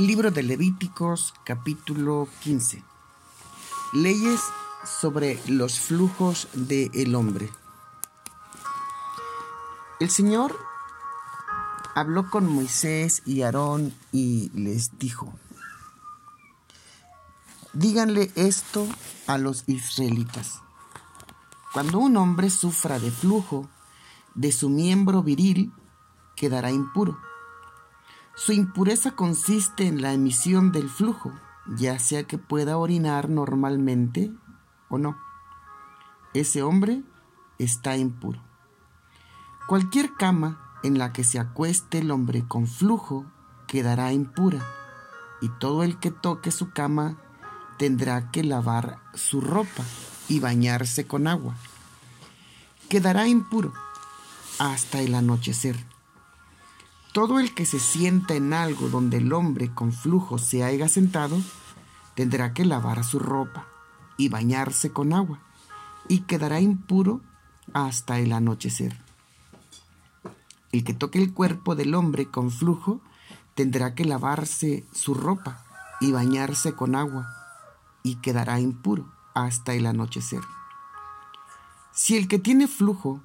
Libro de Levíticos capítulo 15. Leyes sobre los flujos del hombre. El Señor habló con Moisés y Aarón y les dijo, díganle esto a los israelitas. Cuando un hombre sufra de flujo de su miembro viril, quedará impuro su impureza consiste en la emisión del flujo, ya sea que pueda orinar normalmente o no. Ese hombre está impuro. Cualquier cama en la que se acueste el hombre con flujo quedará impura, y todo el que toque su cama tendrá que lavar su ropa y bañarse con agua. Quedará impuro hasta el anochecer. Todo el que se sienta en algo donde el hombre con flujo se haya sentado, tendrá que lavar su ropa y bañarse con agua, y quedará impuro hasta el anochecer. El que toque el cuerpo del hombre con flujo, tendrá que lavarse su ropa y bañarse con agua, y quedará impuro hasta el anochecer. Si el que tiene flujo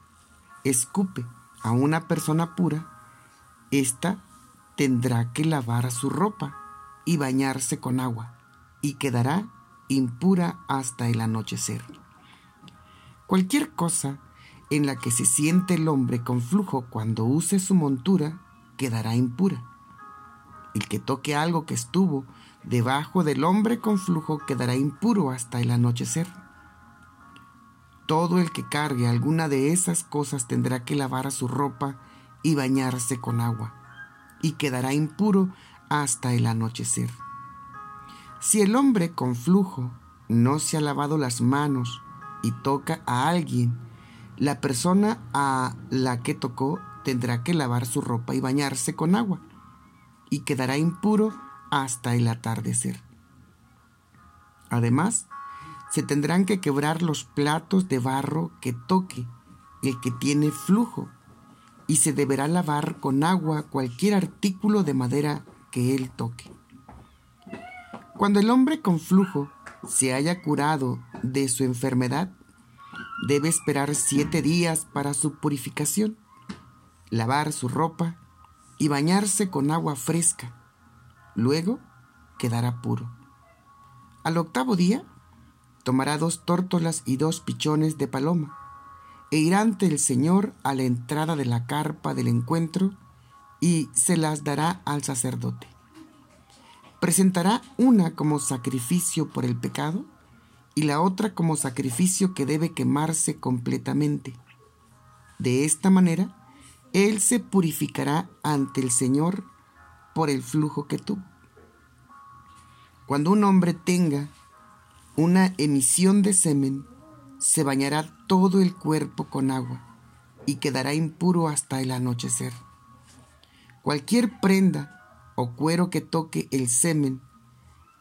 escupe a una persona pura, esta tendrá que lavar su ropa y bañarse con agua, y quedará impura hasta el anochecer. Cualquier cosa en la que se siente el hombre con flujo cuando use su montura quedará impura. El que toque algo que estuvo debajo del hombre con flujo quedará impuro hasta el anochecer. Todo el que cargue alguna de esas cosas tendrá que lavar su ropa y bañarse con agua, y quedará impuro hasta el anochecer. Si el hombre con flujo no se ha lavado las manos y toca a alguien, la persona a la que tocó tendrá que lavar su ropa y bañarse con agua, y quedará impuro hasta el atardecer. Además, se tendrán que quebrar los platos de barro que toque el que tiene flujo y se deberá lavar con agua cualquier artículo de madera que él toque. Cuando el hombre con flujo se haya curado de su enfermedad, debe esperar siete días para su purificación, lavar su ropa y bañarse con agua fresca. Luego quedará puro. Al octavo día, tomará dos tórtolas y dos pichones de paloma e irá ante el Señor a la entrada de la carpa del encuentro y se las dará al sacerdote. Presentará una como sacrificio por el pecado y la otra como sacrificio que debe quemarse completamente. De esta manera, él se purificará ante el Señor por el flujo que tuvo. Cuando un hombre tenga una emisión de semen, se bañará todo el cuerpo con agua y quedará impuro hasta el anochecer. Cualquier prenda o cuero que toque el semen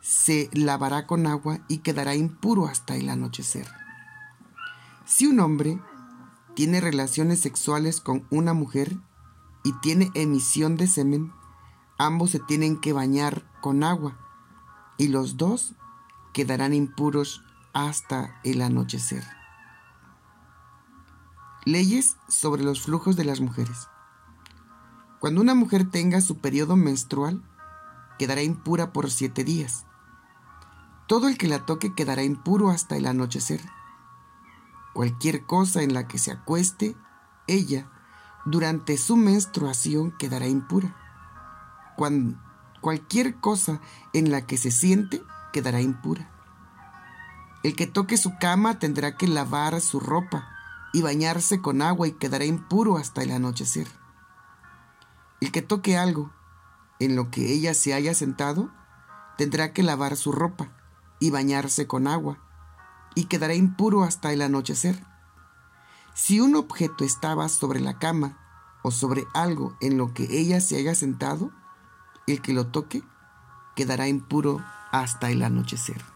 se lavará con agua y quedará impuro hasta el anochecer. Si un hombre tiene relaciones sexuales con una mujer y tiene emisión de semen, ambos se tienen que bañar con agua y los dos quedarán impuros hasta el anochecer. Leyes sobre los flujos de las mujeres. Cuando una mujer tenga su periodo menstrual, quedará impura por siete días. Todo el que la toque quedará impuro hasta el anochecer. Cualquier cosa en la que se acueste, ella, durante su menstruación, quedará impura. Cualquier cosa en la que se siente, quedará impura. El que toque su cama tendrá que lavar su ropa y bañarse con agua y quedará impuro hasta el anochecer. El que toque algo en lo que ella se haya sentado, tendrá que lavar su ropa y bañarse con agua y quedará impuro hasta el anochecer. Si un objeto estaba sobre la cama o sobre algo en lo que ella se haya sentado, el que lo toque quedará impuro hasta el anochecer.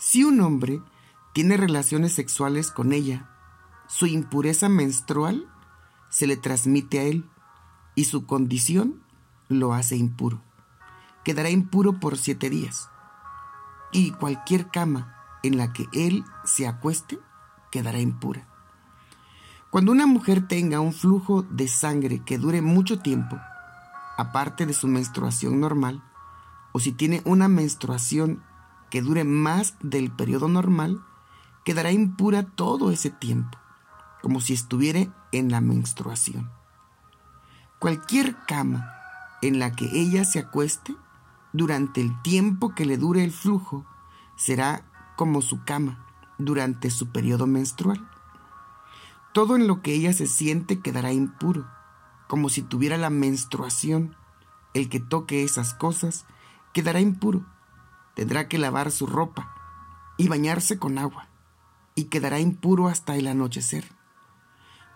Si un hombre tiene relaciones sexuales con ella, su impureza menstrual se le transmite a él y su condición lo hace impuro. Quedará impuro por siete días. Y cualquier cama en la que él se acueste quedará impura. Cuando una mujer tenga un flujo de sangre que dure mucho tiempo, aparte de su menstruación normal, o si tiene una menstruación que dure más del periodo normal, quedará impura todo ese tiempo, como si estuviera en la menstruación. Cualquier cama en la que ella se acueste durante el tiempo que le dure el flujo será como su cama durante su periodo menstrual. Todo en lo que ella se siente quedará impuro, como si tuviera la menstruación. El que toque esas cosas quedará impuro. Tendrá que lavar su ropa y bañarse con agua, y quedará impuro hasta el anochecer.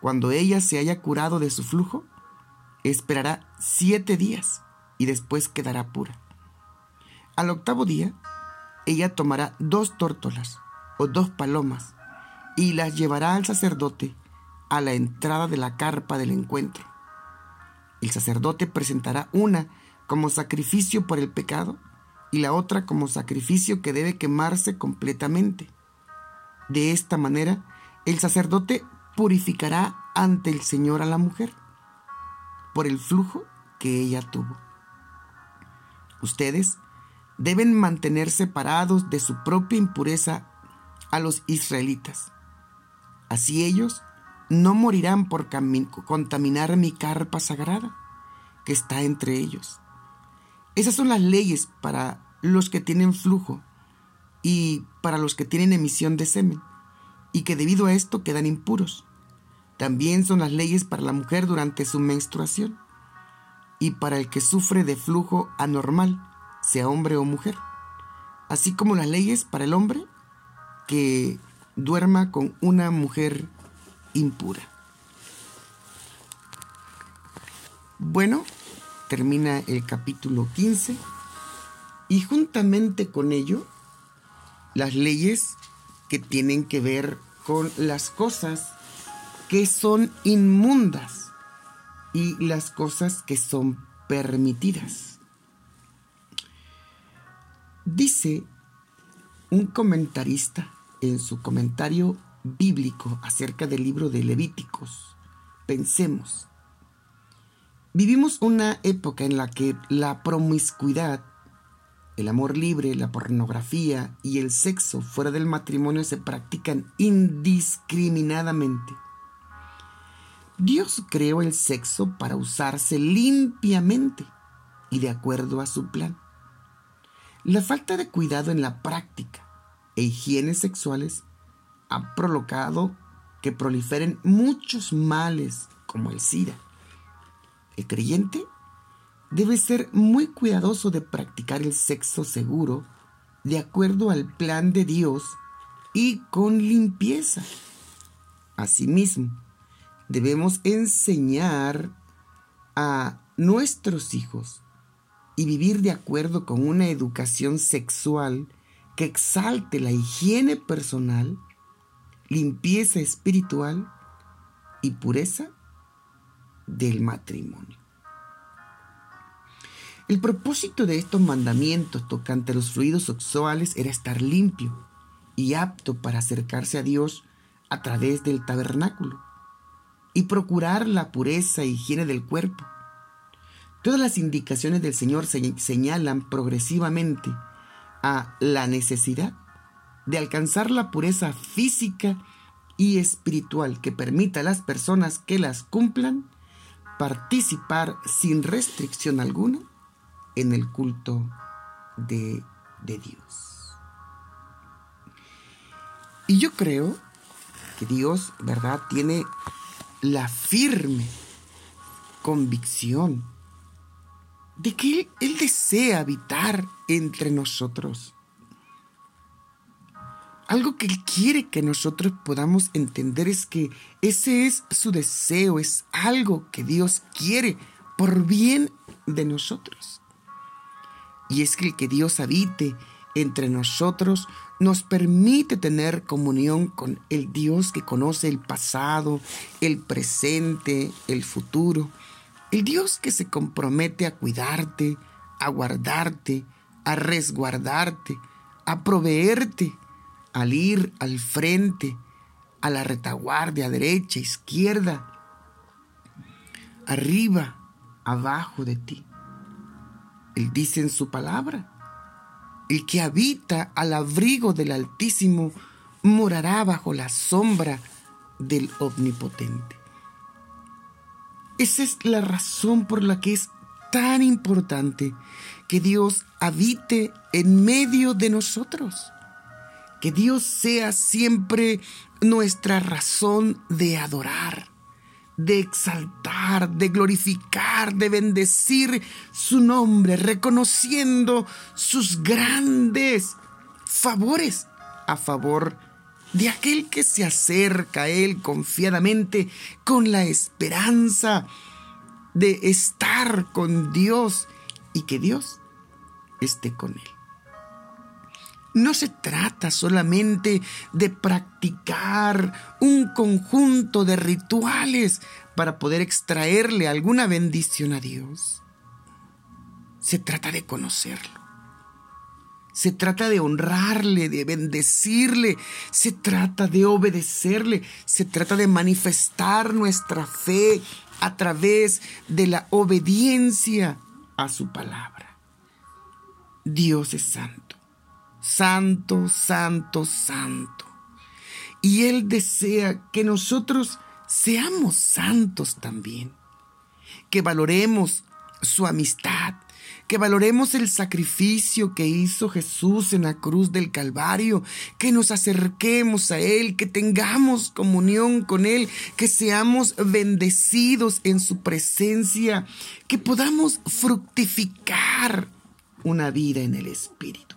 Cuando ella se haya curado de su flujo, esperará siete días y después quedará pura. Al octavo día, ella tomará dos tórtolas o dos palomas y las llevará al sacerdote a la entrada de la carpa del encuentro. El sacerdote presentará una como sacrificio por el pecado y la otra como sacrificio que debe quemarse completamente. De esta manera, el sacerdote purificará ante el Señor a la mujer por el flujo que ella tuvo. Ustedes deben mantener separados de su propia impureza a los israelitas. Así ellos no morirán por contaminar mi carpa sagrada que está entre ellos. Esas son las leyes para los que tienen flujo y para los que tienen emisión de semen y que debido a esto quedan impuros. También son las leyes para la mujer durante su menstruación y para el que sufre de flujo anormal, sea hombre o mujer, así como las leyes para el hombre que duerma con una mujer impura. Bueno, termina el capítulo 15 y juntamente con ello las leyes que tienen que ver con las cosas que son inmundas y las cosas que son permitidas. Dice un comentarista en su comentario bíblico acerca del libro de Levíticos. Pensemos, vivimos una época en la que la promiscuidad, el amor libre, la pornografía y el sexo fuera del matrimonio se practican indiscriminadamente. Dios creó el sexo para usarse limpiamente y de acuerdo a su plan. La falta de cuidado en la práctica e higiene sexuales ha provocado que proliferen muchos males como el SIDA. El creyente debe ser muy cuidadoso de practicar el sexo seguro de acuerdo al plan de Dios y con limpieza. Asimismo, debemos enseñar a nuestros hijos y vivir de acuerdo con una educación sexual que exalte la higiene personal limpieza espiritual y pureza del matrimonio. El propósito de estos mandamientos tocante a los fluidos sexuales era estar limpio y apto para acercarse a Dios a través del tabernáculo y procurar la pureza e higiene del cuerpo. Todas las indicaciones del Señor señalan progresivamente a la necesidad de alcanzar la pureza física y espiritual que permita a las personas que las cumplan participar sin restricción alguna en el culto de, de Dios. Y yo creo que Dios, ¿verdad?, tiene la firme convicción de que Él desea habitar entre nosotros. Algo que Él quiere que nosotros podamos entender es que ese es su deseo, es algo que Dios quiere por bien de nosotros. Y es que el que Dios habite entre nosotros nos permite tener comunión con el Dios que conoce el pasado, el presente, el futuro. El Dios que se compromete a cuidarte, a guardarte, a resguardarte, a proveerte, al ir al frente, a la retaguardia, derecha, izquierda, arriba, abajo de ti. Él dice en su palabra, el que habita al abrigo del Altísimo morará bajo la sombra del Omnipotente. Esa es la razón por la que es tan importante que Dios habite en medio de nosotros. Que Dios sea siempre nuestra razón de adorar, de exaltar, de glorificar, de bendecir su nombre, reconociendo sus grandes favores a favor de aquel que se acerca a Él confiadamente con la esperanza de estar con Dios y que Dios esté con Él. No se trata solamente de practicar un conjunto de rituales para poder extraerle alguna bendición a Dios. Se trata de conocerlo. Se trata de honrarle, de bendecirle. Se trata de obedecerle. Se trata de manifestar nuestra fe a través de la obediencia a su palabra. Dios es santo. Santo, santo, santo. Y Él desea que nosotros seamos santos también. Que valoremos su amistad, que valoremos el sacrificio que hizo Jesús en la cruz del Calvario, que nos acerquemos a Él, que tengamos comunión con Él, que seamos bendecidos en su presencia, que podamos fructificar una vida en el Espíritu.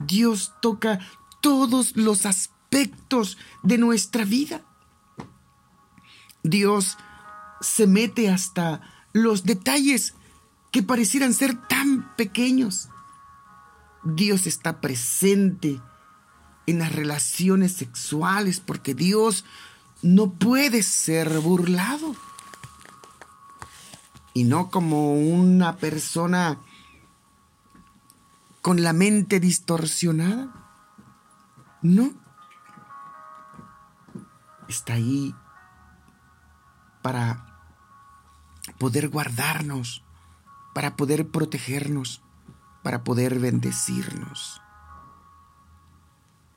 Dios toca todos los aspectos de nuestra vida. Dios se mete hasta los detalles que parecieran ser tan pequeños. Dios está presente en las relaciones sexuales porque Dios no puede ser burlado. Y no como una persona con la mente distorsionada. No. Está ahí para poder guardarnos para poder protegernos, para poder bendecirnos.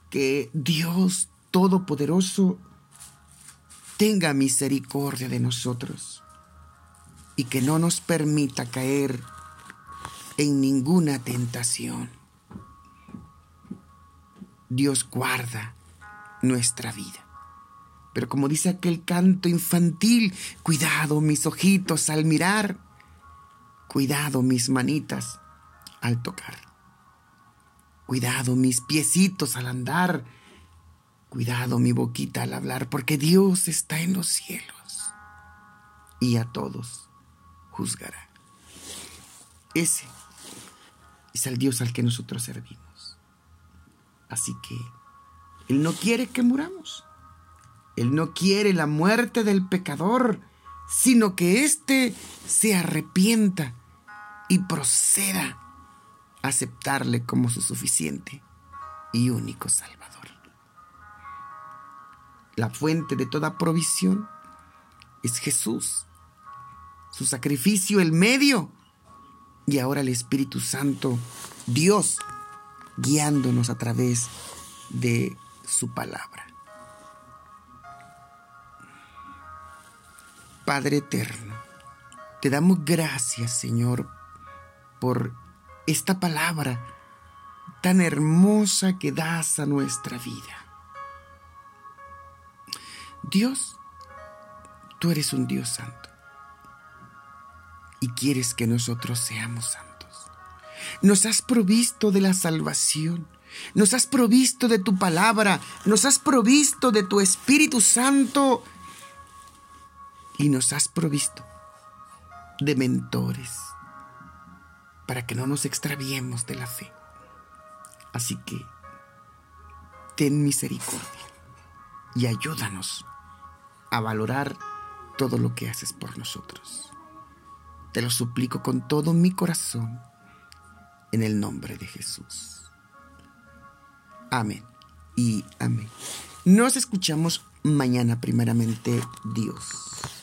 Que Dios Todopoderoso tenga misericordia de nosotros y que no nos permita caer en ninguna tentación. Dios guarda nuestra vida. Pero como dice aquel canto infantil, cuidado mis ojitos al mirar Cuidado mis manitas al tocar. Cuidado mis piecitos al andar. Cuidado mi boquita al hablar, porque Dios está en los cielos y a todos juzgará. Ese es el Dios al que nosotros servimos. Así que Él no quiere que muramos. Él no quiere la muerte del pecador, sino que éste se arrepienta y proceda a aceptarle como su suficiente y único Salvador. La fuente de toda provisión es Jesús, su sacrificio el medio y ahora el Espíritu Santo, Dios, guiándonos a través de su palabra. Padre eterno, te damos gracias, Señor, por esta palabra tan hermosa que das a nuestra vida. Dios, tú eres un Dios santo y quieres que nosotros seamos santos. Nos has provisto de la salvación, nos has provisto de tu palabra, nos has provisto de tu Espíritu Santo y nos has provisto de mentores para que no nos extraviemos de la fe. Así que ten misericordia y ayúdanos a valorar todo lo que haces por nosotros. Te lo suplico con todo mi corazón, en el nombre de Jesús. Amén y amén. Nos escuchamos mañana, primeramente Dios.